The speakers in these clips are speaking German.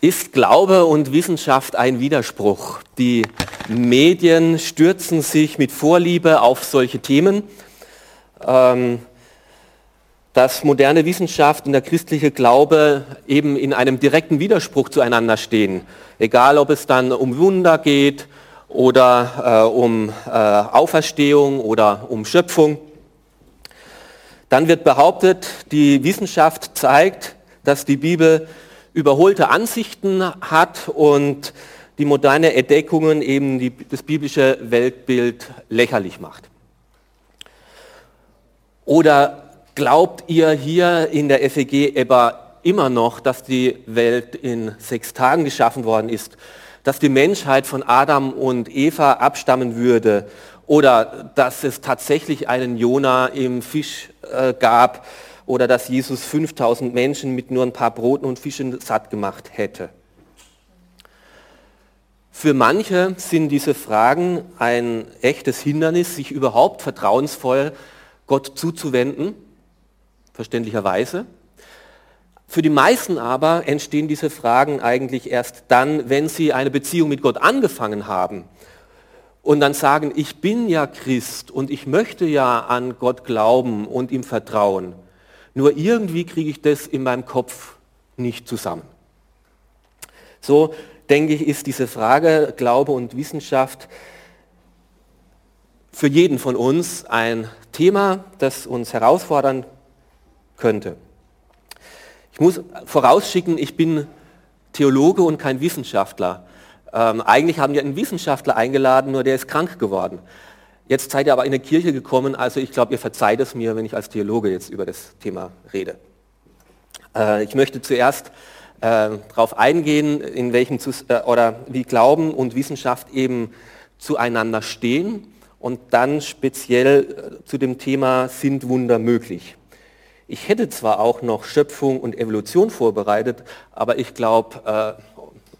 Ist Glaube und Wissenschaft ein Widerspruch? Die Medien stürzen sich mit Vorliebe auf solche Themen. Ähm, dass moderne Wissenschaft und der christliche Glaube eben in einem direkten Widerspruch zueinander stehen. Egal, ob es dann um Wunder geht oder äh, um äh, Auferstehung oder um Schöpfung. Dann wird behauptet, die Wissenschaft zeigt, dass die Bibel überholte Ansichten hat und die moderne Entdeckungen eben die, das biblische Weltbild lächerlich macht. Oder glaubt ihr hier in der FEG etwa immer noch, dass die Welt in sechs Tagen geschaffen worden ist, dass die Menschheit von Adam und Eva abstammen würde oder dass es tatsächlich einen Jona im Fisch äh, gab oder dass Jesus 5000 Menschen mit nur ein paar Broten und Fischen satt gemacht hätte. Für manche sind diese Fragen ein echtes Hindernis, sich überhaupt vertrauensvoll Gott zuzuwenden, verständlicherweise. Für die meisten aber entstehen diese Fragen eigentlich erst dann, wenn sie eine Beziehung mit Gott angefangen haben und dann sagen, ich bin ja Christ und ich möchte ja an Gott glauben und ihm vertrauen. Nur irgendwie kriege ich das in meinem Kopf nicht zusammen. So denke ich, ist diese Frage Glaube und Wissenschaft für jeden von uns ein Thema, das uns herausfordern könnte. Ich muss vorausschicken, ich bin Theologe und kein Wissenschaftler. Ähm, eigentlich haben wir einen Wissenschaftler eingeladen, nur der ist krank geworden. Jetzt seid ihr aber in der Kirche gekommen, also ich glaube, ihr verzeiht es mir, wenn ich als Theologe jetzt über das Thema rede. Äh, ich möchte zuerst äh, darauf eingehen, in welchem äh, oder wie Glauben und Wissenschaft eben zueinander stehen und dann speziell zu dem Thema sind Wunder möglich. Ich hätte zwar auch noch Schöpfung und Evolution vorbereitet, aber ich glaube,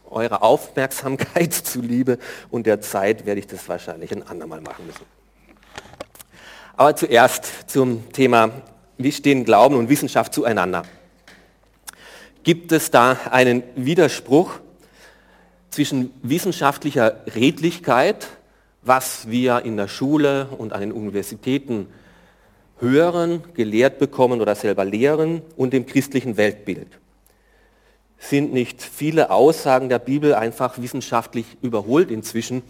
eurer Aufmerksamkeit zuliebe und der Zeit werde ich das wahrscheinlich ein andermal machen müssen. Aber zuerst zum Thema, wie stehen Glauben und Wissenschaft zueinander? Gibt es da einen Widerspruch zwischen wissenschaftlicher Redlichkeit, was wir in der Schule und an den Universitäten hören, gelehrt bekommen oder selber lehren, und dem christlichen Weltbild? Sind nicht viele Aussagen der Bibel einfach wissenschaftlich überholt inzwischen?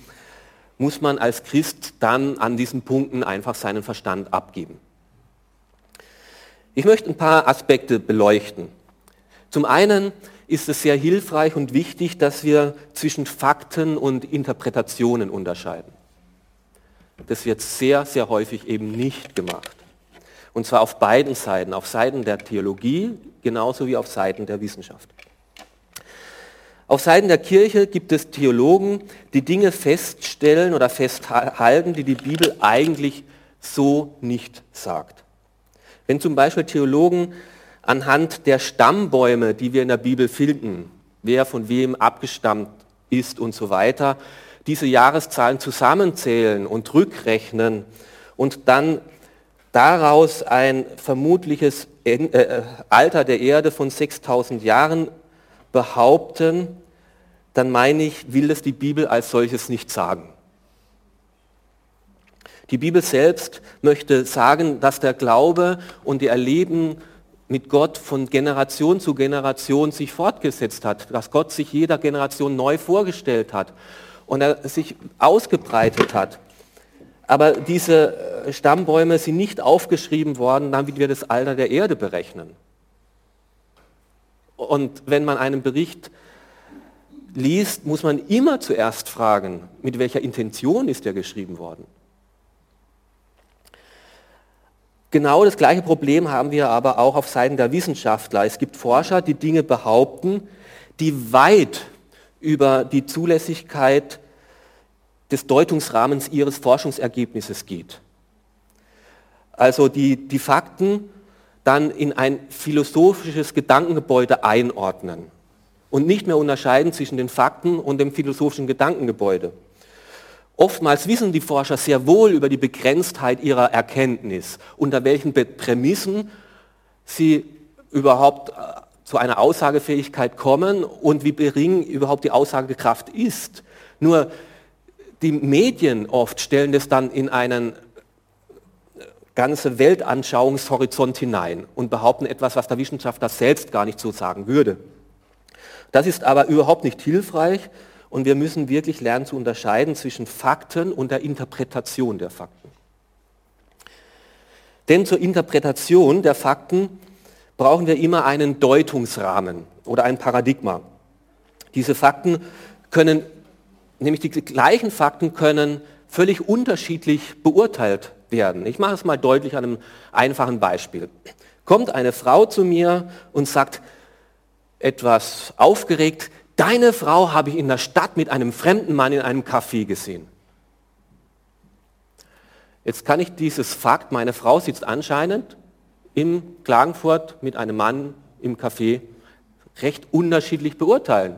Muss man als Christ dann an diesen Punkten einfach seinen Verstand abgeben. Ich möchte ein paar Aspekte beleuchten. Zum einen ist es sehr hilfreich und wichtig, dass wir zwischen Fakten und Interpretationen unterscheiden. Das wird sehr, sehr häufig eben nicht gemacht. Und zwar auf beiden Seiten, auf Seiten der Theologie genauso wie auf Seiten der Wissenschaft. Auf Seiten der Kirche gibt es Theologen, die Dinge feststellen oder festhalten, die die Bibel eigentlich so nicht sagt. Wenn zum Beispiel Theologen anhand der Stammbäume, die wir in der Bibel finden, wer von wem abgestammt ist und so weiter, diese Jahreszahlen zusammenzählen und rückrechnen und dann daraus ein vermutliches äh, Alter der Erde von 6000 Jahren behaupten, dann meine ich, will es die Bibel als solches nicht sagen. Die Bibel selbst möchte sagen, dass der Glaube und die Erleben mit Gott von Generation zu Generation sich fortgesetzt hat, dass Gott sich jeder Generation neu vorgestellt hat und er sich ausgebreitet hat. Aber diese äh, Stammbäume sind nicht aufgeschrieben worden, damit wir das Alter der Erde berechnen. Und wenn man einen Bericht liest, muss man immer zuerst fragen, mit welcher Intention ist er geschrieben worden. Genau das gleiche Problem haben wir aber auch auf Seiten der Wissenschaftler. Es gibt Forscher, die Dinge behaupten, die weit über die Zulässigkeit des Deutungsrahmens ihres Forschungsergebnisses geht. Also die, die Fakten dann in ein philosophisches Gedankengebäude einordnen und nicht mehr unterscheiden zwischen den Fakten und dem philosophischen Gedankengebäude. Oftmals wissen die Forscher sehr wohl über die Begrenztheit ihrer Erkenntnis, unter welchen Prämissen sie überhaupt äh, zu einer Aussagefähigkeit kommen und wie gering überhaupt die Aussagekraft ist. Nur die Medien oft stellen das dann in einen ganze Weltanschauungshorizont hinein und behaupten etwas, was der Wissenschaftler selbst gar nicht so sagen würde. Das ist aber überhaupt nicht hilfreich und wir müssen wirklich lernen zu unterscheiden zwischen Fakten und der Interpretation der Fakten. Denn zur Interpretation der Fakten brauchen wir immer einen Deutungsrahmen oder ein Paradigma. Diese Fakten können, nämlich die gleichen Fakten können völlig unterschiedlich beurteilt werden. Ich mache es mal deutlich an einem einfachen Beispiel. Kommt eine Frau zu mir und sagt etwas aufgeregt, deine Frau habe ich in der Stadt mit einem fremden Mann in einem Café gesehen. Jetzt kann ich dieses Fakt, meine Frau sitzt anscheinend in Klagenfurt mit einem Mann im Café, recht unterschiedlich beurteilen.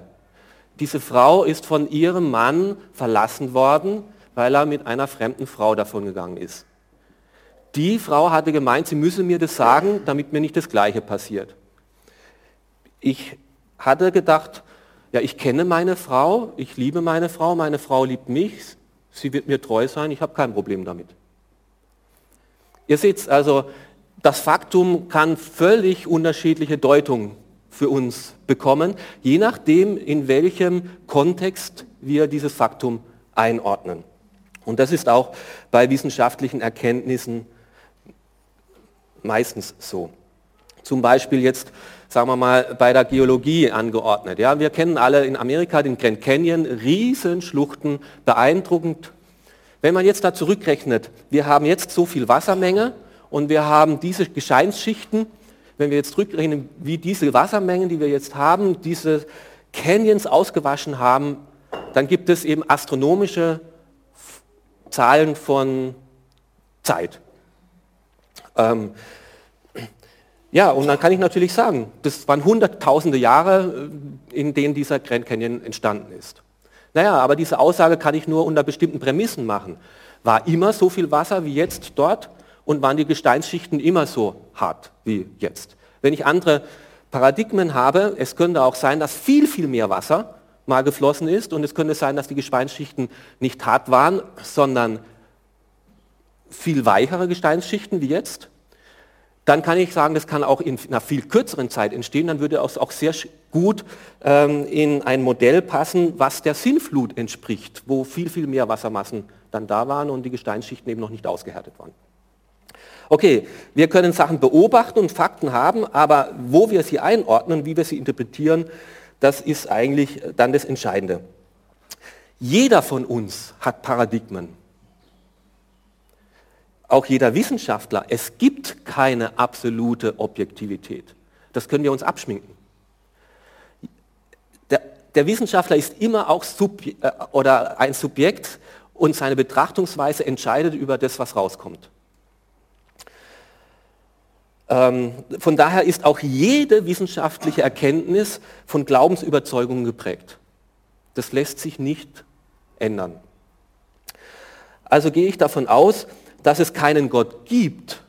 Diese Frau ist von ihrem Mann verlassen worden, weil er mit einer fremden Frau davon gegangen ist. Die Frau hatte gemeint, sie müsse mir das sagen, damit mir nicht das Gleiche passiert. Ich hatte gedacht, ja, ich kenne meine Frau, ich liebe meine Frau, meine Frau liebt mich, sie wird mir treu sein, ich habe kein Problem damit. Ihr seht also, das Faktum kann völlig unterschiedliche Deutungen für uns bekommen, je nachdem, in welchem Kontext wir dieses Faktum einordnen. Und das ist auch bei wissenschaftlichen Erkenntnissen meistens so. Zum Beispiel jetzt, sagen wir mal, bei der Geologie angeordnet. Ja, wir kennen alle in Amerika den Grand Canyon, Riesenschluchten, beeindruckend. Wenn man jetzt da zurückrechnet, wir haben jetzt so viel Wassermenge und wir haben diese Gesteinsschichten, wenn wir jetzt zurückrechnen, wie diese Wassermengen, die wir jetzt haben, diese Canyons ausgewaschen haben, dann gibt es eben astronomische Zahlen von Zeit. Ähm, ja, und dann kann ich natürlich sagen, das waren hunderttausende Jahre, äh, in denen dieser Grand Canyon entstanden ist. Naja, aber diese Aussage kann ich nur unter bestimmten Prämissen machen. War immer so viel Wasser wie jetzt dort und waren die Gesteinsschichten immer so hart wie jetzt? Wenn ich andere Paradigmen habe, es könnte auch sein, dass viel, viel mehr Wasser mal geflossen ist und es könnte sein, dass die Gesteinsschichten nicht hart waren, sondern viel weichere Gesteinsschichten wie jetzt dann kann ich sagen, das kann auch in einer viel kürzeren Zeit entstehen, dann würde es auch sehr gut ähm, in ein Modell passen, was der Sinnflut entspricht, wo viel, viel mehr Wassermassen dann da waren und die Gesteinsschichten eben noch nicht ausgehärtet waren. Okay, wir können Sachen beobachten und Fakten haben, aber wo wir sie einordnen, wie wir sie interpretieren, das ist eigentlich dann das Entscheidende. Jeder von uns hat Paradigmen auch jeder Wissenschaftler, es gibt keine absolute Objektivität. Das können wir uns abschminken. Der, der Wissenschaftler ist immer auch Subje äh, oder ein Subjekt und seine Betrachtungsweise entscheidet über das, was rauskommt. Ähm, von daher ist auch jede wissenschaftliche Erkenntnis von Glaubensüberzeugungen geprägt. Das lässt sich nicht ändern. Also gehe ich davon aus, dass es keinen Gott gibt,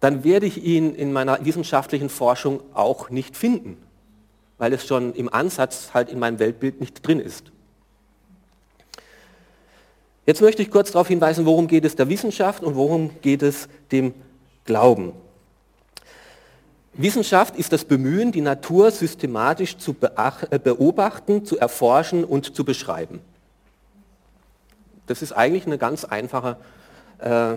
dann werde ich ihn in meiner wissenschaftlichen Forschung auch nicht finden, weil es schon im Ansatz halt in meinem Weltbild nicht drin ist. Jetzt möchte ich kurz darauf hinweisen, worum geht es der Wissenschaft und worum geht es dem Glauben. Wissenschaft ist das Bemühen, die Natur systematisch zu äh, beobachten, zu erforschen und zu beschreiben. Das ist eigentlich eine ganz einfache äh,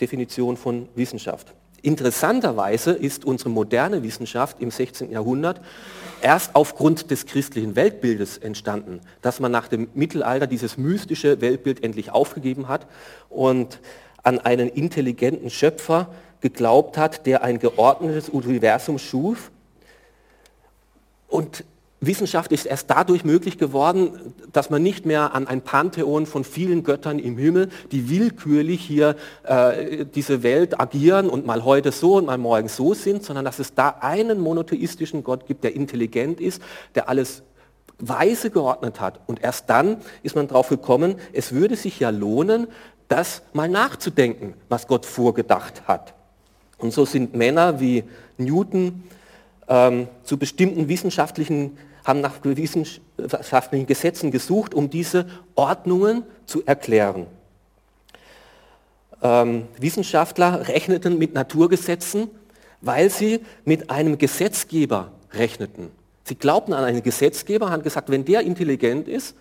Definition von Wissenschaft. Interessanterweise ist unsere moderne Wissenschaft im 16. Jahrhundert erst aufgrund des christlichen Weltbildes entstanden, dass man nach dem Mittelalter dieses mystische Weltbild endlich aufgegeben hat und an einen intelligenten Schöpfer geglaubt hat, der ein geordnetes Universum schuf. Und Wissenschaft ist erst dadurch möglich geworden, dass man nicht mehr an ein Pantheon von vielen Göttern im Himmel, die willkürlich hier äh, diese Welt agieren und mal heute so und mal morgen so sind, sondern dass es da einen monotheistischen Gott gibt, der intelligent ist, der alles weise geordnet hat. Und erst dann ist man darauf gekommen, es würde sich ja lohnen, das mal nachzudenken, was Gott vorgedacht hat. Und so sind Männer wie Newton, ähm, zu bestimmten wissenschaftlichen, haben nach wissenschaftlichen Gesetzen gesucht, um diese Ordnungen zu erklären. Ähm, Wissenschaftler rechneten mit Naturgesetzen, weil sie mit einem Gesetzgeber rechneten. Sie glaubten an einen Gesetzgeber, haben gesagt, wenn der intelligent ist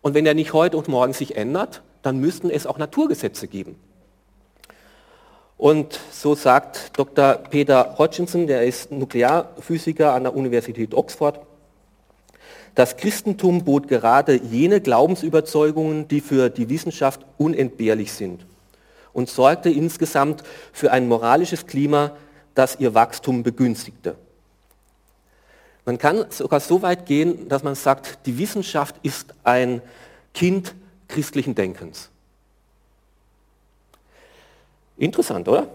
und wenn er nicht heute und morgen sich ändert, dann müssten es auch Naturgesetze geben. Und so sagt Dr. Peter Hodgkinson, der ist Nuklearphysiker an der Universität Oxford, das Christentum bot gerade jene Glaubensüberzeugungen, die für die Wissenschaft unentbehrlich sind und sorgte insgesamt für ein moralisches Klima, das ihr Wachstum begünstigte. Man kann sogar so weit gehen, dass man sagt, die Wissenschaft ist ein Kind christlichen Denkens. Interessant, oder?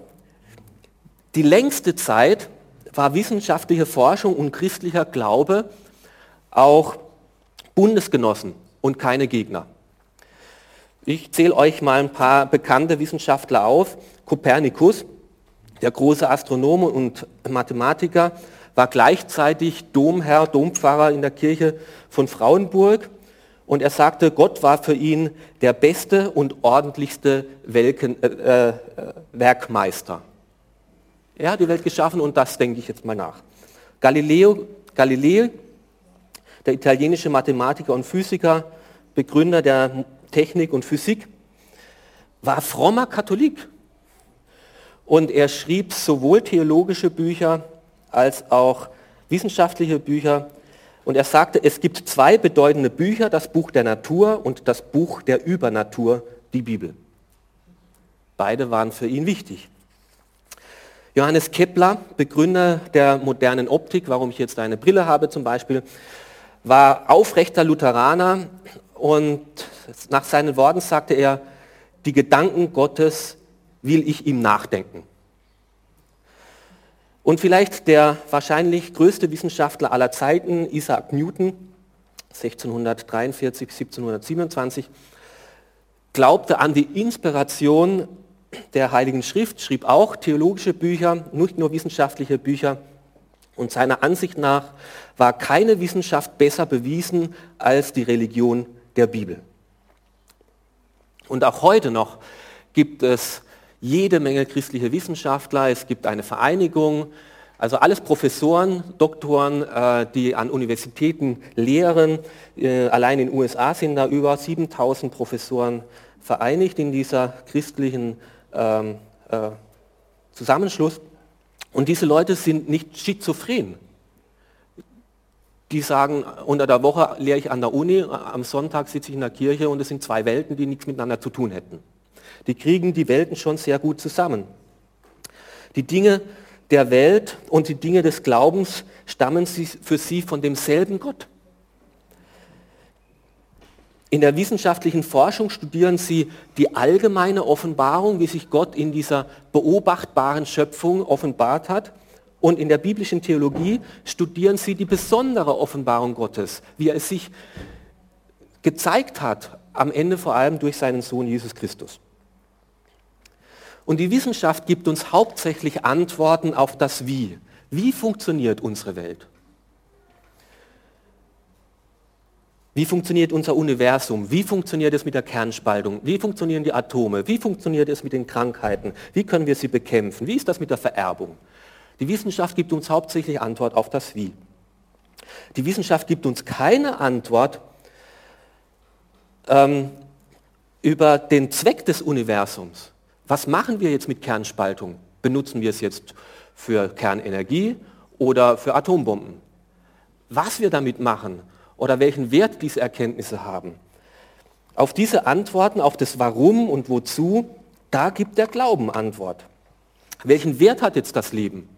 Die längste Zeit war wissenschaftliche Forschung und christlicher Glaube auch Bundesgenossen und keine Gegner. Ich zähle euch mal ein paar bekannte Wissenschaftler auf. Kopernikus, der große Astronome und Mathematiker, war gleichzeitig Domherr, Dompfarrer in der Kirche von Frauenburg und er sagte, Gott war für ihn der beste und ordentlichste Welken, äh, äh, Werkmeister. Er hat die Welt geschaffen und das denke ich jetzt mal nach. Galileo, Galilei, der italienische Mathematiker und Physiker, Begründer der Technik und Physik, war frommer Katholik. Und er schrieb sowohl theologische Bücher als auch wissenschaftliche Bücher. Und er sagte, es gibt zwei bedeutende Bücher, das Buch der Natur und das Buch der Übernatur, die Bibel. Beide waren für ihn wichtig. Johannes Kepler, Begründer der modernen Optik, warum ich jetzt eine Brille habe zum Beispiel, war aufrechter Lutheraner und nach seinen Worten sagte er, die Gedanken Gottes will ich ihm nachdenken. Und vielleicht der wahrscheinlich größte Wissenschaftler aller Zeiten, Isaac Newton, 1643, 1727, glaubte an die Inspiration der Heiligen Schrift, schrieb auch theologische Bücher, nicht nur wissenschaftliche Bücher. Und seiner Ansicht nach war keine Wissenschaft besser bewiesen als die Religion der Bibel. Und auch heute noch gibt es jede Menge christliche Wissenschaftler, es gibt eine Vereinigung, also alles Professoren, Doktoren, äh, die an Universitäten lehren. Äh, allein in den USA sind da über 7000 Professoren vereinigt in dieser christlichen ähm, äh, Zusammenschluss. Und diese Leute sind nicht schizophren. Die sagen, unter der Woche lehre ich an der Uni, am Sonntag sitze ich in der Kirche und es sind zwei Welten, die nichts miteinander zu tun hätten die kriegen die Welten schon sehr gut zusammen. Die Dinge der Welt und die Dinge des Glaubens stammen für sie von demselben Gott. In der wissenschaftlichen Forschung studieren sie die allgemeine Offenbarung, wie sich Gott in dieser beobachtbaren Schöpfung offenbart hat. Und in der biblischen Theologie studieren sie die besondere Offenbarung Gottes, wie er es sich gezeigt hat, am Ende vor allem durch seinen Sohn Jesus Christus. Und die Wissenschaft gibt uns hauptsächlich Antworten auf das Wie. Wie funktioniert unsere Welt? Wie funktioniert unser Universum? Wie funktioniert es mit der Kernspaltung? Wie funktionieren die Atome? Wie funktioniert es mit den Krankheiten? Wie können wir sie bekämpfen? Wie ist das mit der Vererbung? Die Wissenschaft gibt uns hauptsächlich Antwort auf das Wie. Die Wissenschaft gibt uns keine Antwort ähm, über den Zweck des Universums. Was machen wir jetzt mit Kernspaltung? Benutzen wir es jetzt für Kernenergie oder für Atombomben? Was wir damit machen oder welchen Wert diese Erkenntnisse haben? Auf diese Antworten, auf das Warum und Wozu, da gibt der Glauben Antwort. Welchen Wert hat jetzt das Leben?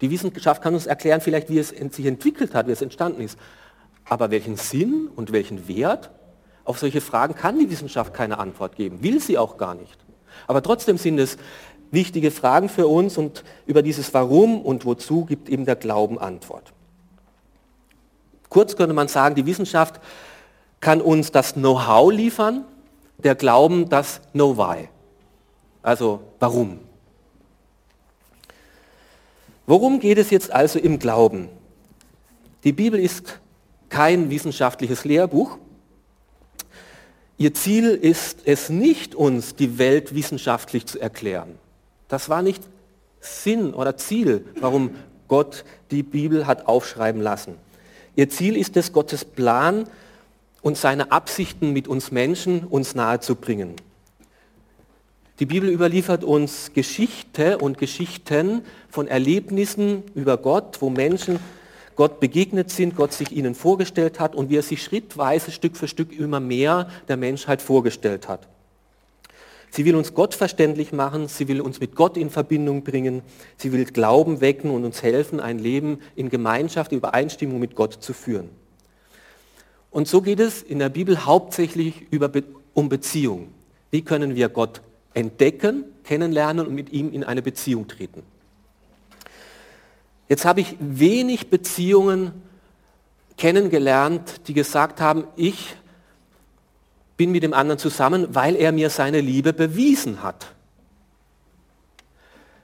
Die Wissenschaft kann uns erklären, vielleicht wie es sich entwickelt hat, wie es entstanden ist. Aber welchen Sinn und welchen Wert? Auf solche Fragen kann die Wissenschaft keine Antwort geben, will sie auch gar nicht. Aber trotzdem sind es wichtige Fragen für uns und über dieses Warum und Wozu gibt eben der Glauben Antwort. Kurz könnte man sagen, die Wissenschaft kann uns das Know-how liefern, der Glauben das Know-why. Also warum? Worum geht es jetzt also im Glauben? Die Bibel ist kein wissenschaftliches Lehrbuch. Ihr Ziel ist es nicht, uns die Welt wissenschaftlich zu erklären. Das war nicht Sinn oder Ziel, warum Gott die Bibel hat aufschreiben lassen. Ihr Ziel ist es, Gottes Plan und seine Absichten mit uns Menschen uns nahezubringen. Die Bibel überliefert uns Geschichte und Geschichten von Erlebnissen über Gott, wo Menschen Gott begegnet sind, Gott sich ihnen vorgestellt hat und wie er sich schrittweise, Stück für Stück immer mehr der Menschheit vorgestellt hat. Sie will uns Gott verständlich machen, sie will uns mit Gott in Verbindung bringen, sie will Glauben wecken und uns helfen, ein Leben in Gemeinschaft, in Übereinstimmung mit Gott zu führen. Und so geht es in der Bibel hauptsächlich über, um Beziehung. Wie können wir Gott entdecken, kennenlernen und mit ihm in eine Beziehung treten? Jetzt habe ich wenig Beziehungen kennengelernt, die gesagt haben, ich bin mit dem anderen zusammen, weil er mir seine Liebe bewiesen hat.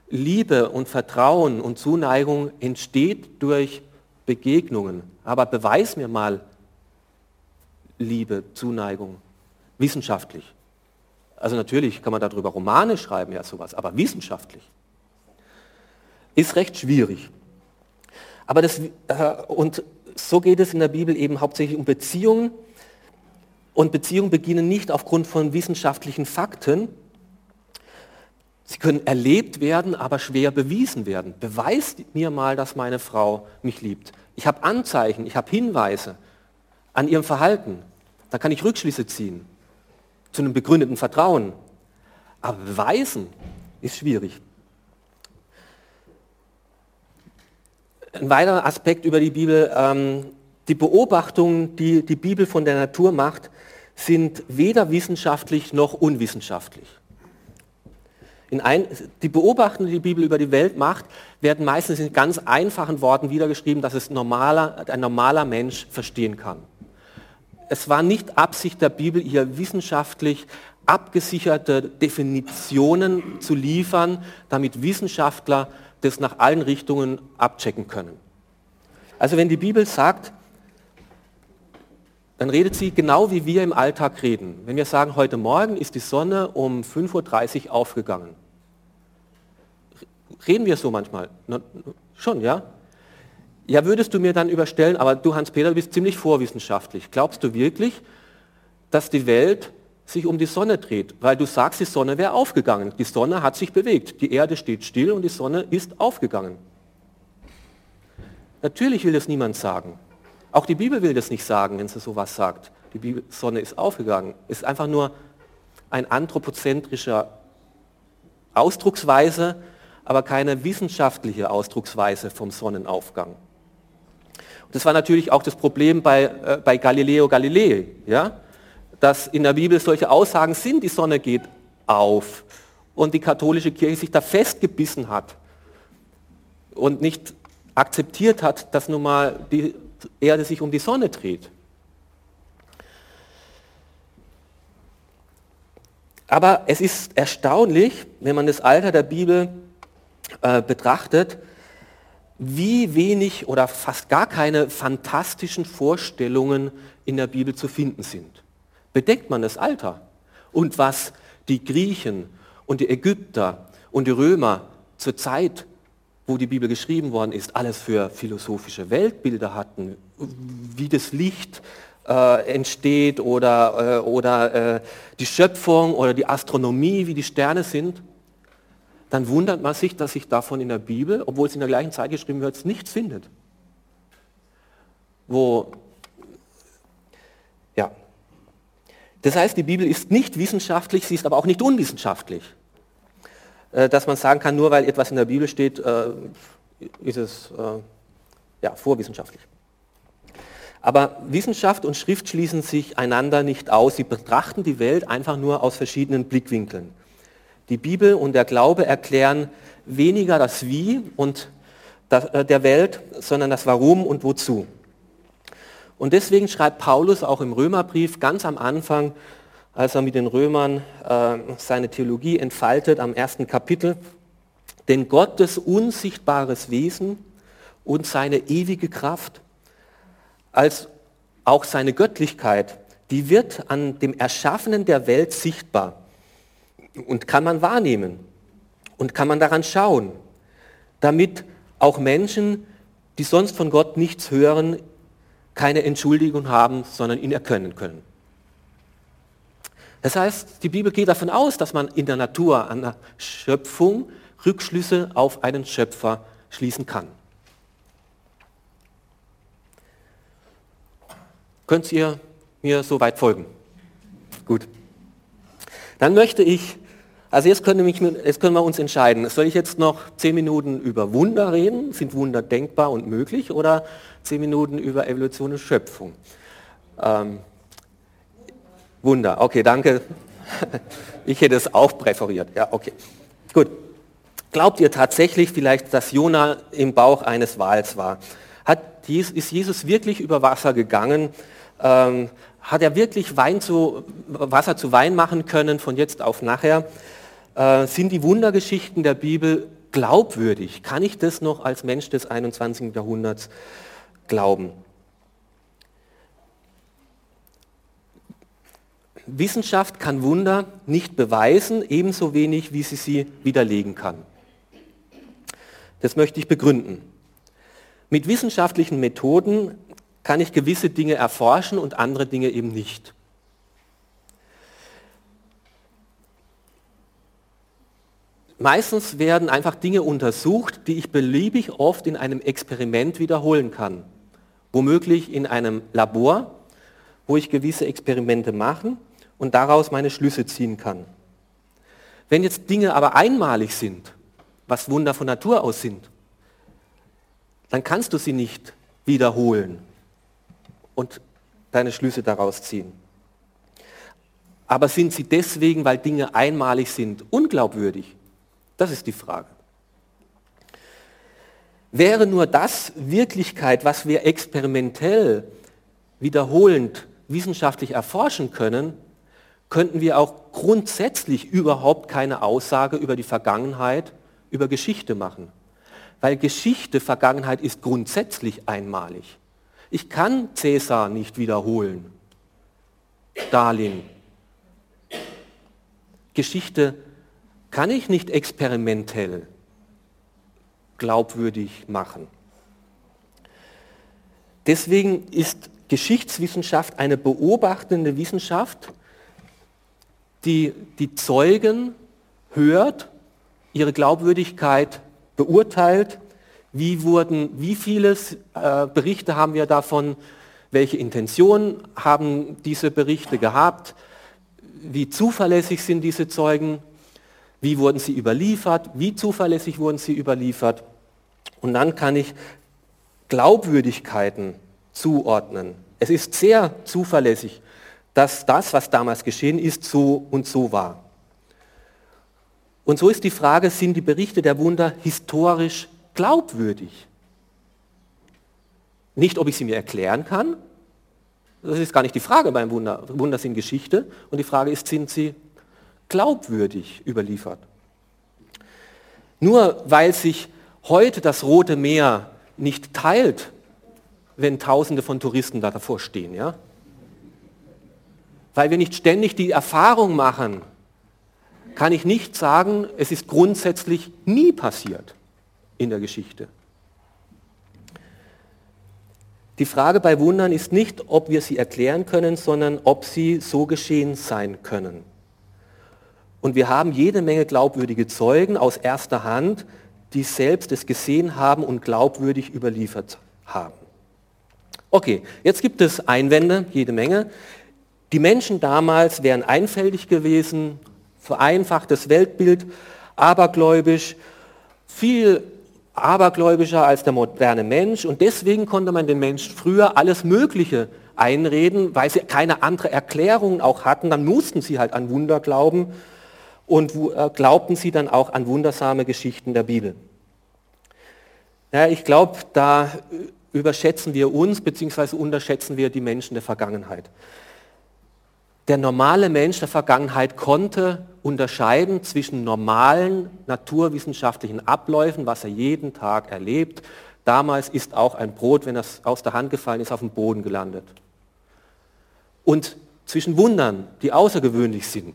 Liebe und Vertrauen und Zuneigung entsteht durch Begegnungen. Aber beweis mir mal Liebe, Zuneigung, wissenschaftlich. Also natürlich kann man darüber Romane schreiben, ja sowas, aber wissenschaftlich ist recht schwierig. Aber das, äh, und so geht es in der Bibel eben hauptsächlich um Beziehungen und Beziehungen beginnen nicht aufgrund von wissenschaftlichen Fakten. Sie können erlebt werden, aber schwer bewiesen werden. Beweist mir mal, dass meine Frau mich liebt. Ich habe Anzeichen, ich habe Hinweise an ihrem Verhalten. Da kann ich Rückschlüsse ziehen zu einem begründeten Vertrauen. Aber beweisen ist schwierig. Ein weiterer Aspekt über die Bibel, ähm, die Beobachtungen, die die Bibel von der Natur macht, sind weder wissenschaftlich noch unwissenschaftlich. Ein, die Beobachtungen, die die Bibel über die Welt macht, werden meistens in ganz einfachen Worten niedergeschrieben, dass es normaler, ein normaler Mensch verstehen kann. Es war nicht Absicht der Bibel, hier wissenschaftlich abgesicherte Definitionen zu liefern, damit Wissenschaftler das nach allen Richtungen abchecken können. Also wenn die Bibel sagt, dann redet sie genau wie wir im Alltag reden. Wenn wir sagen, heute Morgen ist die Sonne um 5.30 Uhr aufgegangen. Reden wir so manchmal? Na, schon, ja? Ja, würdest du mir dann überstellen, aber du Hans-Peter, du bist ziemlich vorwissenschaftlich. Glaubst du wirklich, dass die Welt sich um die Sonne dreht? Weil du sagst, die Sonne wäre aufgegangen. Die Sonne hat sich bewegt. Die Erde steht still und die Sonne ist aufgegangen. Natürlich will das niemand sagen. Auch die Bibel will das nicht sagen, wenn sie sowas sagt. Die Bibel, Sonne ist aufgegangen. Ist einfach nur ein anthropozentrischer Ausdrucksweise, aber keine wissenschaftliche Ausdrucksweise vom Sonnenaufgang. Und das war natürlich auch das Problem bei, äh, bei Galileo Galilei, ja? dass in der Bibel solche Aussagen sind, die Sonne geht auf und die katholische Kirche sich da festgebissen hat und nicht akzeptiert hat, dass nun mal die Erde sich um die Sonne dreht. Aber es ist erstaunlich, wenn man das Alter der Bibel äh, betrachtet, wie wenig oder fast gar keine fantastischen Vorstellungen in der Bibel zu finden sind. Bedeckt man das Alter und was die Griechen und die Ägypter und die Römer zur Zeit wo die Bibel geschrieben worden ist, alles für philosophische Weltbilder hatten, wie das Licht äh, entsteht oder, äh, oder äh, die Schöpfung oder die Astronomie, wie die Sterne sind, dann wundert man sich, dass sich davon in der Bibel, obwohl es in der gleichen Zeit geschrieben wird, nichts findet. Wo, ja. Das heißt, die Bibel ist nicht wissenschaftlich, sie ist aber auch nicht unwissenschaftlich. Äh, dass man sagen kann, nur weil etwas in der Bibel steht, äh, ist es äh, ja, vorwissenschaftlich. Aber Wissenschaft und Schrift schließen sich einander nicht aus. Sie betrachten die Welt einfach nur aus verschiedenen Blickwinkeln. Die Bibel und der Glaube erklären weniger das Wie und der Welt, sondern das Warum und Wozu. Und deswegen schreibt Paulus auch im Römerbrief ganz am Anfang, als er mit den Römern äh, seine Theologie entfaltet am ersten Kapitel. Denn Gottes unsichtbares Wesen und seine ewige Kraft, als auch seine Göttlichkeit, die wird an dem Erschaffenen der Welt sichtbar und kann man wahrnehmen und kann man daran schauen, damit auch Menschen, die sonst von Gott nichts hören, keine Entschuldigung haben, sondern ihn erkennen können. Das heißt, die Bibel geht davon aus, dass man in der Natur, an der Schöpfung, Rückschlüsse auf einen Schöpfer schließen kann. Könnt ihr mir soweit folgen? Gut. Dann möchte ich, also jetzt können, mich, jetzt können wir uns entscheiden, soll ich jetzt noch zehn Minuten über Wunder reden? Sind Wunder denkbar und möglich? Oder zehn Minuten über Evolution und Schöpfung? Ähm, Wunder, okay, danke. Ich hätte es auch präferiert. Ja, okay. Gut. Glaubt ihr tatsächlich vielleicht, dass Jona im Bauch eines Wals war? Hat, ist Jesus wirklich über Wasser gegangen? Ähm, hat er wirklich Wein zu, Wasser zu Wein machen können von jetzt auf nachher? Äh, sind die Wundergeschichten der Bibel glaubwürdig? Kann ich das noch als Mensch des 21. Jahrhunderts glauben? Wissenschaft kann Wunder nicht beweisen, ebenso wenig wie sie sie widerlegen kann. Das möchte ich begründen. Mit wissenschaftlichen Methoden kann ich gewisse Dinge erforschen und andere Dinge eben nicht. Meistens werden einfach Dinge untersucht, die ich beliebig oft in einem Experiment wiederholen kann. Womöglich in einem Labor, wo ich gewisse Experimente mache und daraus meine Schlüsse ziehen kann. Wenn jetzt Dinge aber einmalig sind, was Wunder von Natur aus sind, dann kannst du sie nicht wiederholen und deine Schlüsse daraus ziehen. Aber sind sie deswegen, weil Dinge einmalig sind, unglaubwürdig? Das ist die Frage. Wäre nur das Wirklichkeit, was wir experimentell wiederholend wissenschaftlich erforschen können, könnten wir auch grundsätzlich überhaupt keine Aussage über die Vergangenheit, über Geschichte machen. Weil Geschichte, Vergangenheit ist grundsätzlich einmalig. Ich kann Cäsar nicht wiederholen. Stalin. Geschichte kann ich nicht experimentell glaubwürdig machen. Deswegen ist Geschichtswissenschaft eine beobachtende Wissenschaft, die die Zeugen hört, ihre Glaubwürdigkeit beurteilt, wie wurden, wie viele äh, Berichte haben wir davon, welche Intentionen haben diese Berichte gehabt, wie zuverlässig sind diese Zeugen, wie wurden sie überliefert, wie zuverlässig wurden sie überliefert. Und dann kann ich Glaubwürdigkeiten zuordnen. Es ist sehr zuverlässig, dass das, was damals geschehen ist, so und so war. Und so ist die Frage, sind die Berichte der Wunder historisch glaubwürdig? Nicht, ob ich sie mir erklären kann. Das ist gar nicht die Frage beim Wunder. Wunder sind Geschichte. Und die Frage ist, sind sie glaubwürdig überliefert? Nur weil sich heute das Rote Meer nicht teilt, wenn Tausende von Touristen da davor stehen, ja? Weil wir nicht ständig die Erfahrung machen, kann ich nicht sagen, es ist grundsätzlich nie passiert in der Geschichte. Die Frage bei Wundern ist nicht, ob wir sie erklären können, sondern ob sie so geschehen sein können. Und wir haben jede Menge glaubwürdige Zeugen aus erster Hand, die selbst es gesehen haben und glaubwürdig überliefert haben. Okay, jetzt gibt es Einwände, jede Menge. Die Menschen damals wären einfältig gewesen, vereinfachtes Weltbild, abergläubisch, viel abergläubischer als der moderne Mensch und deswegen konnte man den Menschen früher alles Mögliche einreden, weil sie keine andere Erklärung auch hatten, dann mussten sie halt an Wunder glauben und äh, glaubten sie dann auch an wundersame Geschichten der Bibel. Ja, ich glaube, da überschätzen wir uns bzw. unterschätzen wir die Menschen der Vergangenheit. Der normale Mensch der Vergangenheit konnte unterscheiden zwischen normalen naturwissenschaftlichen Abläufen, was er jeden Tag erlebt, Damals ist auch ein Brot, wenn das aus der Hand gefallen ist, auf dem Boden gelandet. Und zwischen Wundern, die außergewöhnlich sind.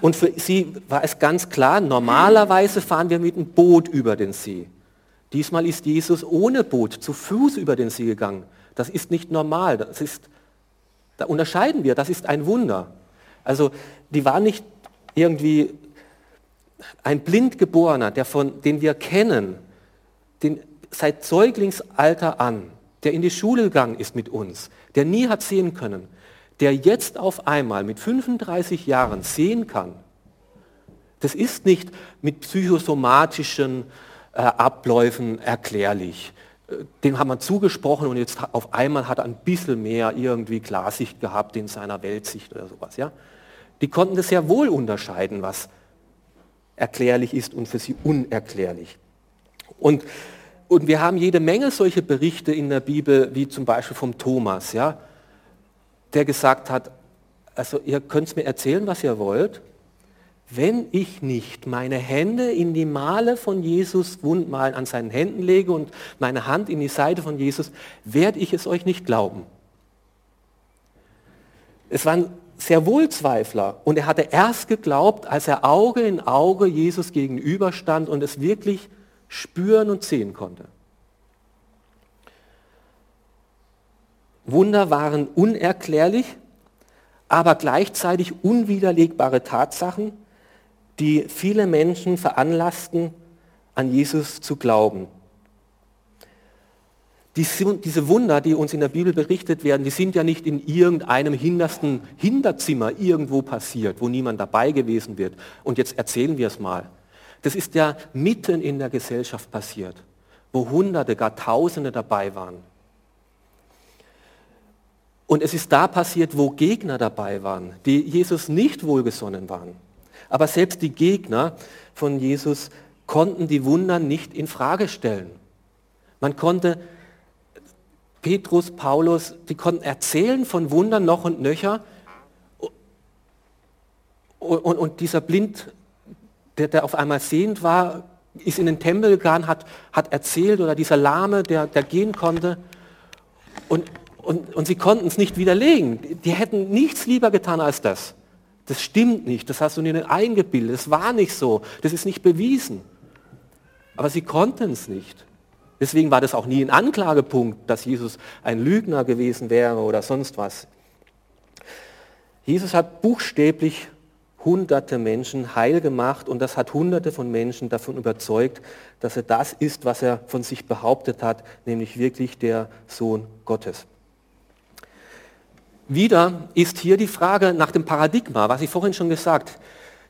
Und für sie war es ganz klar, normalerweise fahren wir mit einem Boot über den See. Diesmal ist Jesus ohne Boot zu Fuß über den See gegangen. Das ist nicht normal. Das ist, da unterscheiden wir, das ist ein Wunder. Also die war nicht irgendwie ein Blindgeborener, der von, den wir kennen, den, seit Säuglingsalter an, der in die Schule gegangen ist mit uns, der nie hat sehen können, der jetzt auf einmal mit 35 Jahren sehen kann. Das ist nicht mit psychosomatischen äh, Abläufen erklärlich. Dem haben wir zugesprochen und jetzt auf einmal hat er ein bisschen mehr irgendwie Klarsicht gehabt in seiner Weltsicht oder sowas. Ja? Die konnten das sehr wohl unterscheiden, was erklärlich ist und für sie unerklärlich. Und, und wir haben jede Menge solche Berichte in der Bibel, wie zum Beispiel vom Thomas, ja, der gesagt hat, also ihr könnt mir erzählen, was ihr wollt, wenn ich nicht meine Hände in die Male von Jesus Wundmalen an seinen Händen lege und meine Hand in die Seite von Jesus, werde ich es euch nicht glauben. Es waren sehr wohl Zweifler und er hatte erst geglaubt, als er Auge in Auge Jesus gegenüberstand und es wirklich spüren und sehen konnte. Wunder waren unerklärlich, aber gleichzeitig unwiderlegbare Tatsachen, die viele Menschen veranlassten, an Jesus zu glauben. Diese Wunder, die uns in der Bibel berichtet werden, die sind ja nicht in irgendeinem hintersten Hinterzimmer irgendwo passiert, wo niemand dabei gewesen wird. Und jetzt erzählen wir es mal. Das ist ja mitten in der Gesellschaft passiert, wo Hunderte, gar Tausende dabei waren. Und es ist da passiert, wo Gegner dabei waren, die Jesus nicht wohlgesonnen waren. Aber selbst die Gegner von Jesus konnten die Wunder nicht in Frage stellen. Man konnte Petrus, Paulus, die konnten erzählen von Wundern noch und nöcher. Und, und, und dieser Blind, der, der auf einmal sehend war, ist in den Tempel gegangen, hat, hat erzählt, oder dieser Lahme, der, der gehen konnte. Und, und, und sie konnten es nicht widerlegen. Die hätten nichts lieber getan als das. Das stimmt nicht, das hast du ihnen eingebildet, das war nicht so, das ist nicht bewiesen. Aber sie konnten es nicht. Deswegen war das auch nie ein Anklagepunkt, dass Jesus ein Lügner gewesen wäre oder sonst was. Jesus hat buchstäblich hunderte Menschen heil gemacht und das hat hunderte von Menschen davon überzeugt, dass er das ist, was er von sich behauptet hat, nämlich wirklich der Sohn Gottes. Wieder ist hier die Frage nach dem Paradigma, was ich vorhin schon gesagt.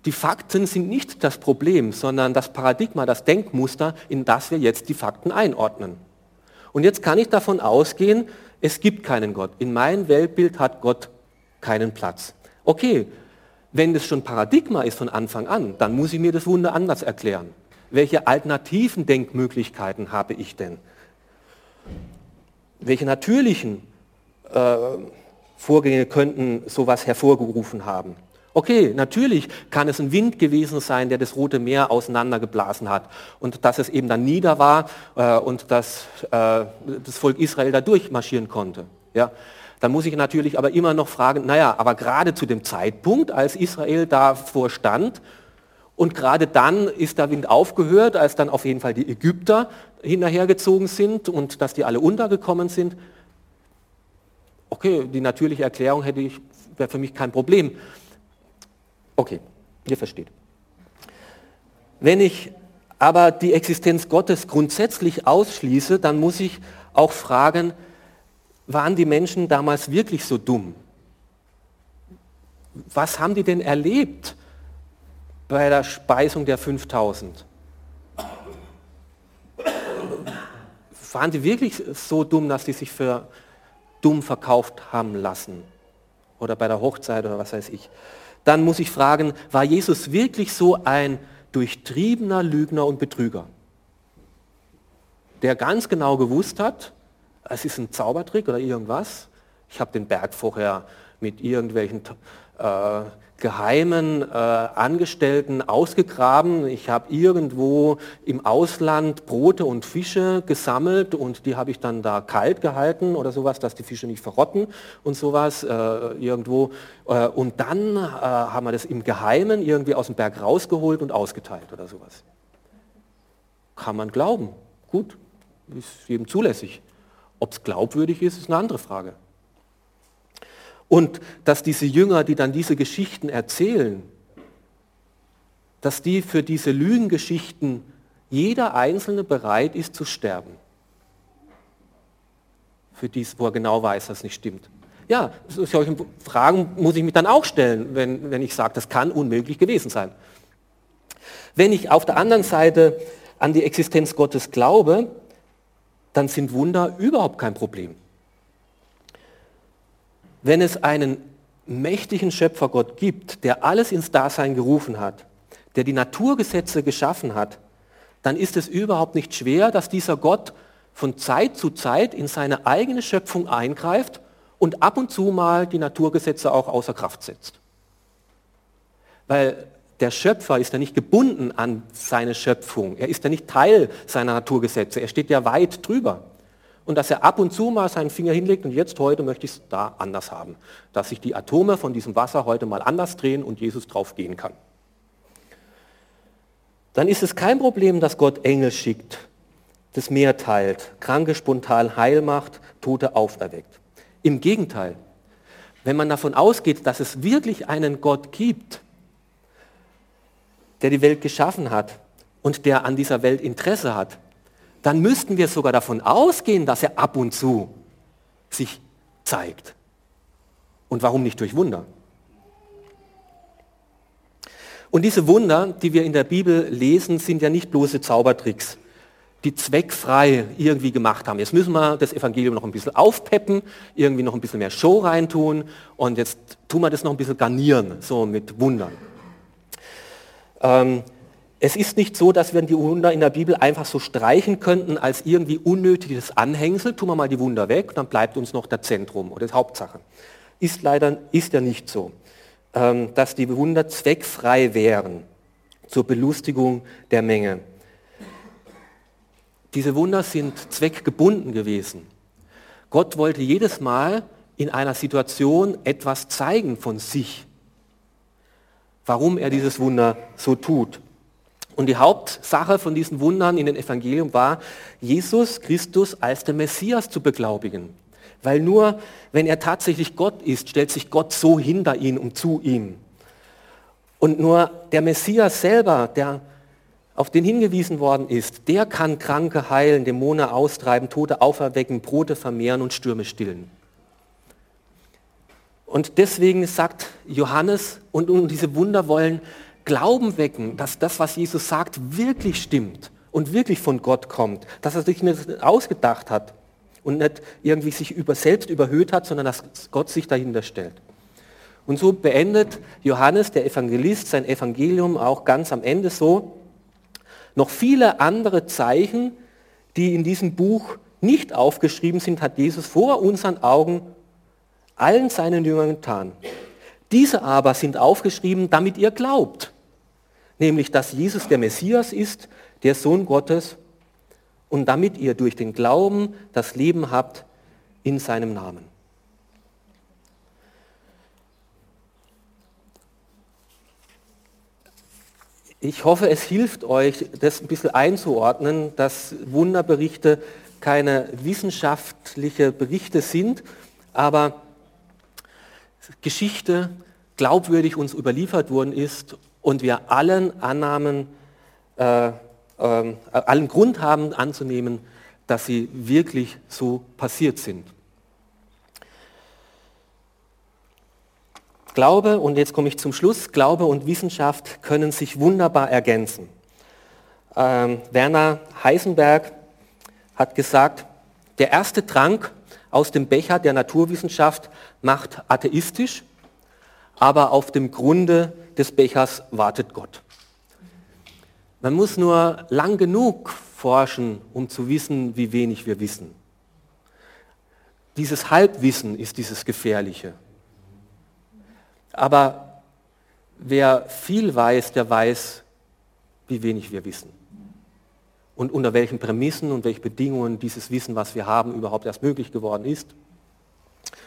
Die Fakten sind nicht das Problem, sondern das Paradigma, das Denkmuster, in das wir jetzt die Fakten einordnen. Und jetzt kann ich davon ausgehen, es gibt keinen Gott. In meinem Weltbild hat Gott keinen Platz. Okay, wenn das schon Paradigma ist von Anfang an, dann muss ich mir das Wunder anders erklären. Welche alternativen Denkmöglichkeiten habe ich denn? Welche natürlichen äh, Vorgänge könnten sowas hervorgerufen haben. Okay, natürlich kann es ein Wind gewesen sein, der das Rote Meer auseinandergeblasen hat und dass es eben dann nieder war äh, und dass äh, das Volk Israel da durchmarschieren konnte. Ja? Dann muss ich natürlich aber immer noch fragen, naja, aber gerade zu dem Zeitpunkt, als Israel davor stand und gerade dann ist der Wind aufgehört, als dann auf jeden Fall die Ägypter hinterhergezogen sind und dass die alle untergekommen sind, okay, die natürliche Erklärung hätte ich, wäre für mich kein Problem. Okay, ihr versteht. Wenn ich aber die Existenz Gottes grundsätzlich ausschließe, dann muss ich auch fragen, waren die Menschen damals wirklich so dumm? Was haben die denn erlebt bei der Speisung der 5000? Waren die wirklich so dumm, dass die sich für dumm verkauft haben lassen. Oder bei der Hochzeit oder was weiß ich, dann muss ich fragen, war Jesus wirklich so ein durchtriebener Lügner und Betrüger, der ganz genau gewusst hat, es ist ein Zaubertrick oder irgendwas, ich habe den Berg vorher mit irgendwelchen äh, geheimen äh, Angestellten ausgegraben. Ich habe irgendwo im Ausland Brote und Fische gesammelt und die habe ich dann da kalt gehalten oder sowas, dass die Fische nicht verrotten und sowas äh, irgendwo. Äh, und dann äh, haben wir das im Geheimen irgendwie aus dem Berg rausgeholt und ausgeteilt oder sowas. Kann man glauben. Gut, ist jedem zulässig. Ob es glaubwürdig ist, ist eine andere Frage. Und dass diese Jünger, die dann diese Geschichten erzählen, dass die für diese Lügengeschichten jeder Einzelne bereit ist zu sterben. Für dies, wo er genau weiß, dass es nicht stimmt. Ja, solche Fragen muss ich mich dann auch stellen, wenn, wenn ich sage, das kann unmöglich gewesen sein. Wenn ich auf der anderen Seite an die Existenz Gottes glaube, dann sind Wunder überhaupt kein Problem. Wenn es einen mächtigen Schöpfergott gibt, der alles ins Dasein gerufen hat, der die Naturgesetze geschaffen hat, dann ist es überhaupt nicht schwer, dass dieser Gott von Zeit zu Zeit in seine eigene Schöpfung eingreift und ab und zu mal die Naturgesetze auch außer Kraft setzt. Weil der Schöpfer ist ja nicht gebunden an seine Schöpfung. Er ist ja nicht Teil seiner Naturgesetze. Er steht ja weit drüber und dass er ab und zu mal seinen Finger hinlegt und jetzt heute möchte ich es da anders haben. Dass sich die Atome von diesem Wasser heute mal anders drehen und Jesus drauf gehen kann. Dann ist es kein Problem, dass Gott Engel schickt, das Meer teilt, Kranke spontan heil macht, Tote auferweckt. Im Gegenteil, wenn man davon ausgeht, dass es wirklich einen Gott gibt, der die Welt geschaffen hat und der an dieser Welt Interesse hat, dann müssten wir sogar davon ausgehen, dass er ab und zu sich zeigt. Und warum nicht durch Wunder? Und diese Wunder, die wir in der Bibel lesen, sind ja nicht bloße Zaubertricks, die zweckfrei irgendwie gemacht haben. Jetzt müssen wir das Evangelium noch ein bisschen aufpeppen, irgendwie noch ein bisschen mehr Show reintun und jetzt tun wir das noch ein bisschen garnieren, so mit Wundern. Ähm, es ist nicht so, dass wir die Wunder in der Bibel einfach so streichen könnten als irgendwie unnötiges Anhängsel, tun wir mal die Wunder weg, dann bleibt uns noch der Zentrum oder die Hauptsache. Ist leider ist ja nicht so, ähm, dass die Wunder zweckfrei wären zur Belustigung der Menge. Diese Wunder sind zweckgebunden gewesen. Gott wollte jedes Mal in einer Situation etwas zeigen von sich, warum er dieses Wunder so tut. Und die Hauptsache von diesen Wundern in den Evangelium war, Jesus Christus als der Messias zu beglaubigen. Weil nur wenn er tatsächlich Gott ist, stellt sich Gott so hinter ihn und zu ihm. Und nur der Messias selber, der auf den hingewiesen worden ist, der kann Kranke heilen, Dämonen austreiben, Tote auferwecken, Brote vermehren und Stürme stillen. Und deswegen sagt Johannes, und, diese Wunder wollen Glauben wecken, dass das, was Jesus sagt, wirklich stimmt und wirklich von Gott kommt, dass er sich nicht ausgedacht hat und nicht irgendwie sich über, selbst überhöht hat, sondern dass Gott sich dahinter stellt. Und so beendet Johannes, der Evangelist, sein Evangelium auch ganz am Ende so, noch viele andere Zeichen, die in diesem Buch nicht aufgeschrieben sind, hat Jesus vor unseren Augen allen seinen Jüngern getan. Diese aber sind aufgeschrieben, damit ihr glaubt nämlich dass Jesus der Messias ist, der Sohn Gottes, und damit ihr durch den Glauben das Leben habt in seinem Namen. Ich hoffe, es hilft euch, das ein bisschen einzuordnen, dass Wunderberichte keine wissenschaftliche Berichte sind, aber Geschichte glaubwürdig uns überliefert worden ist und wir allen Annahmen, äh, äh, allen Grund haben anzunehmen, dass sie wirklich so passiert sind. Glaube, und jetzt komme ich zum Schluss, Glaube und Wissenschaft können sich wunderbar ergänzen. Ähm, Werner Heisenberg hat gesagt, der erste Trank aus dem Becher der Naturwissenschaft macht atheistisch, aber auf dem Grunde des Bechers wartet Gott. Man muss nur lang genug forschen, um zu wissen, wie wenig wir wissen. Dieses Halbwissen ist dieses Gefährliche. Aber wer viel weiß, der weiß, wie wenig wir wissen. Und unter welchen Prämissen und welchen Bedingungen dieses Wissen, was wir haben, überhaupt erst möglich geworden ist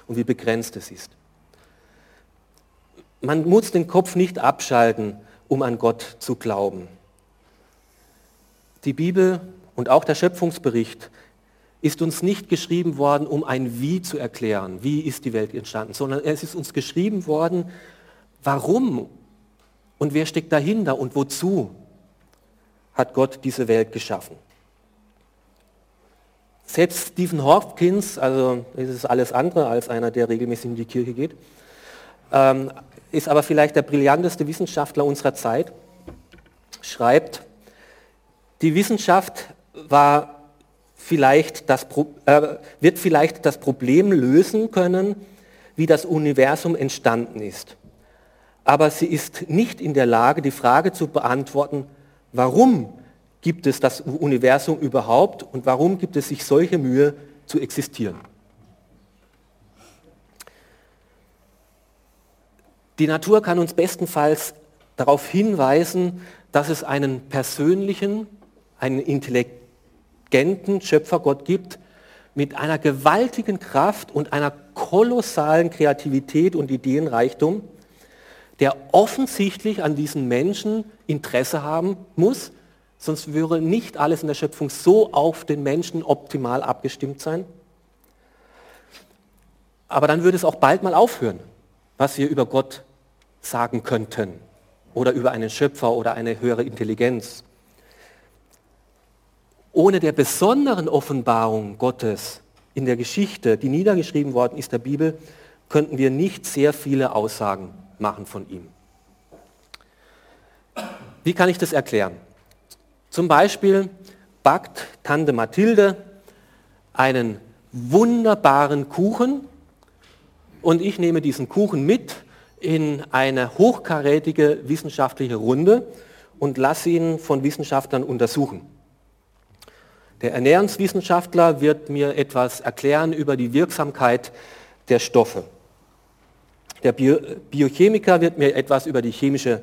und wie begrenzt es ist. Man muss den Kopf nicht abschalten, um an Gott zu glauben. Die Bibel und auch der Schöpfungsbericht ist uns nicht geschrieben worden, um ein Wie zu erklären, wie ist die Welt entstanden, sondern es ist uns geschrieben worden, warum und wer steckt dahinter und wozu hat Gott diese Welt geschaffen. Selbst Stephen Hawkins, also es ist alles andere als einer, der regelmäßig in die Kirche geht, ähm, ist aber vielleicht der brillanteste Wissenschaftler unserer Zeit, schreibt, die Wissenschaft war vielleicht das, äh, wird vielleicht das Problem lösen können, wie das Universum entstanden ist. Aber sie ist nicht in der Lage, die Frage zu beantworten, warum gibt es das Universum überhaupt und warum gibt es sich solche Mühe zu existieren. Die Natur kann uns bestenfalls darauf hinweisen, dass es einen persönlichen, einen intelligenten Schöpfergott gibt, mit einer gewaltigen Kraft und einer kolossalen Kreativität und Ideenreichtum, der offensichtlich an diesen Menschen Interesse haben muss, sonst würde nicht alles in der Schöpfung so auf den Menschen optimal abgestimmt sein. Aber dann würde es auch bald mal aufhören, was wir über Gott sagen könnten oder über einen Schöpfer oder eine höhere Intelligenz. Ohne der besonderen Offenbarung Gottes in der Geschichte, die niedergeschrieben worden ist der Bibel, könnten wir nicht sehr viele Aussagen machen von ihm. Wie kann ich das erklären? Zum Beispiel backt Tante Mathilde einen wunderbaren Kuchen und ich nehme diesen Kuchen mit in eine hochkarätige wissenschaftliche Runde und lasse ihn von Wissenschaftlern untersuchen. Der Ernährungswissenschaftler wird mir etwas erklären über die Wirksamkeit der Stoffe. Der Bio Biochemiker wird mir etwas über die chemische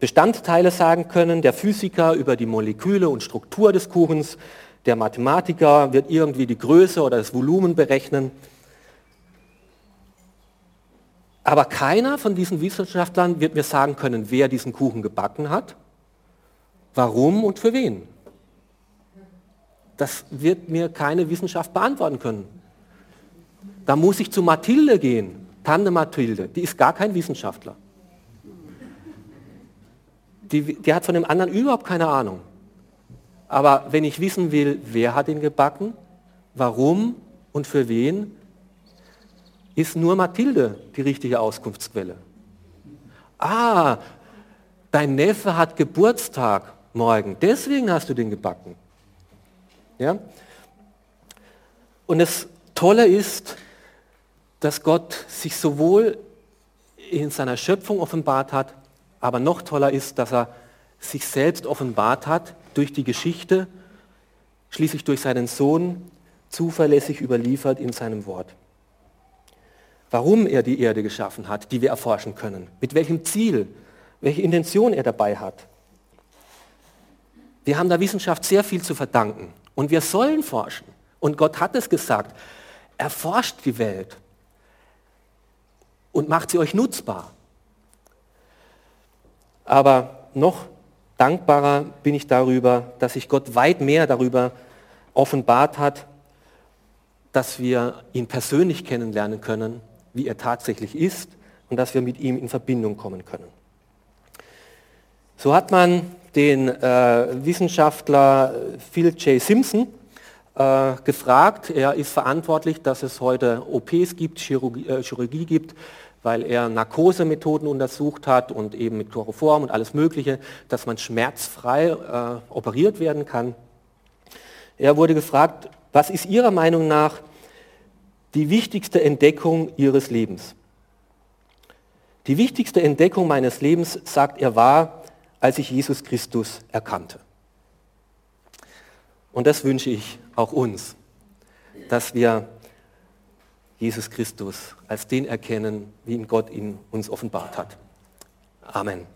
Bestandteile sagen können, der Physiker über die Moleküle und Struktur des Kuchens, der Mathematiker wird irgendwie die Größe oder das Volumen berechnen. Aber keiner von diesen Wissenschaftlern wird mir sagen können, wer diesen Kuchen gebacken hat, warum und für wen. Das wird mir keine Wissenschaft beantworten können. Da muss ich zu Mathilde gehen Tante Mathilde, die ist gar kein Wissenschaftler. Die, die hat von dem anderen überhaupt keine Ahnung. Aber wenn ich wissen will, wer hat ihn gebacken, warum und für wen, ist nur Mathilde die richtige Auskunftsquelle. Ah, dein Neffe hat Geburtstag morgen, deswegen hast du den gebacken. Ja? Und das Tolle ist, dass Gott sich sowohl in seiner Schöpfung offenbart hat, aber noch toller ist, dass er sich selbst offenbart hat durch die Geschichte, schließlich durch seinen Sohn, zuverlässig überliefert in seinem Wort. Warum er die Erde geschaffen hat, die wir erforschen können, mit welchem Ziel, welche Intention er dabei hat. Wir haben der Wissenschaft sehr viel zu verdanken und wir sollen forschen. Und Gott hat es gesagt, erforscht die Welt und macht sie euch nutzbar. Aber noch dankbarer bin ich darüber, dass sich Gott weit mehr darüber offenbart hat, dass wir ihn persönlich kennenlernen können, wie er tatsächlich ist und dass wir mit ihm in Verbindung kommen können. So hat man den äh, Wissenschaftler Phil J. Simpson äh, gefragt. Er ist verantwortlich, dass es heute OPs gibt, Chirurgie, äh, Chirurgie gibt, weil er Narkosemethoden untersucht hat und eben mit Chloroform und alles Mögliche, dass man schmerzfrei äh, operiert werden kann. Er wurde gefragt, was ist Ihrer Meinung nach die wichtigste Entdeckung Ihres Lebens? Die wichtigste Entdeckung meines Lebens, sagt er, war, als ich Jesus Christus erkannte. Und das wünsche ich auch uns, dass wir Jesus Christus als den erkennen, wie ihn Gott ihn uns offenbart hat. Amen.